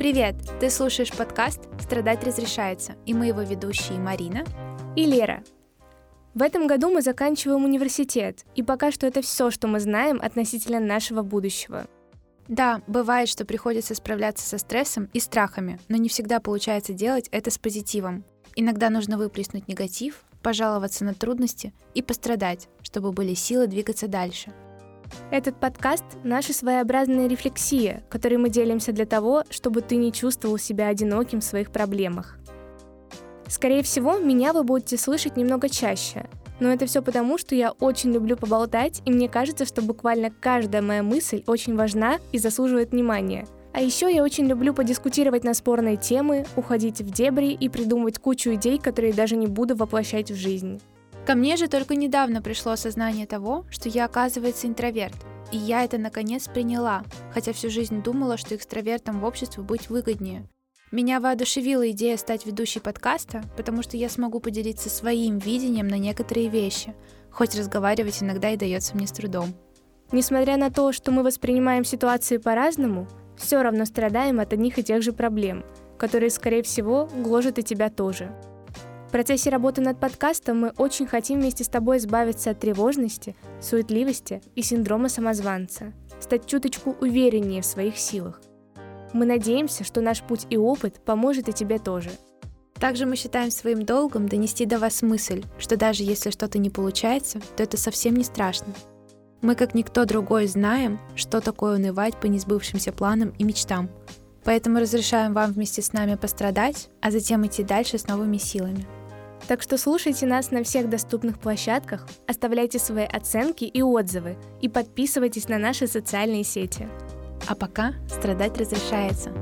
Привет! Ты слушаешь подкаст «Страдать разрешается» и мы его ведущие Марина и Лера. В этом году мы заканчиваем университет, и пока что это все, что мы знаем относительно нашего будущего. Да, бывает, что приходится справляться со стрессом и страхами, но не всегда получается делать это с позитивом. Иногда нужно выплеснуть негатив, пожаловаться на трудности и пострадать, чтобы были силы двигаться дальше – этот подкаст — наша своеобразная рефлексия, которой мы делимся для того, чтобы ты не чувствовал себя одиноким в своих проблемах. Скорее всего, меня вы будете слышать немного чаще, но это все потому, что я очень люблю поболтать, и мне кажется, что буквально каждая моя мысль очень важна и заслуживает внимания. А еще я очень люблю подискутировать на спорные темы, уходить в дебри и придумывать кучу идей, которые даже не буду воплощать в жизнь. Ко мне же только недавно пришло осознание того, что я, оказывается, интроверт. И я это наконец приняла, хотя всю жизнь думала, что экстравертом в обществе быть выгоднее. Меня воодушевила идея стать ведущей подкаста, потому что я смогу поделиться своим видением на некоторые вещи, хоть разговаривать иногда и дается мне с трудом. Несмотря на то, что мы воспринимаем ситуации по-разному, все равно страдаем от одних и тех же проблем, которые, скорее всего, гложат и тебя тоже – в процессе работы над подкастом мы очень хотим вместе с тобой избавиться от тревожности, суетливости и синдрома самозванца, стать чуточку увереннее в своих силах. Мы надеемся, что наш путь и опыт поможет и тебе тоже. Также мы считаем своим долгом донести до вас мысль, что даже если что-то не получается, то это совсем не страшно. Мы, как никто другой, знаем, что такое унывать по несбывшимся планам и мечтам. Поэтому разрешаем вам вместе с нами пострадать, а затем идти дальше с новыми силами. Так что слушайте нас на всех доступных площадках, оставляйте свои оценки и отзывы и подписывайтесь на наши социальные сети. А пока страдать разрешается.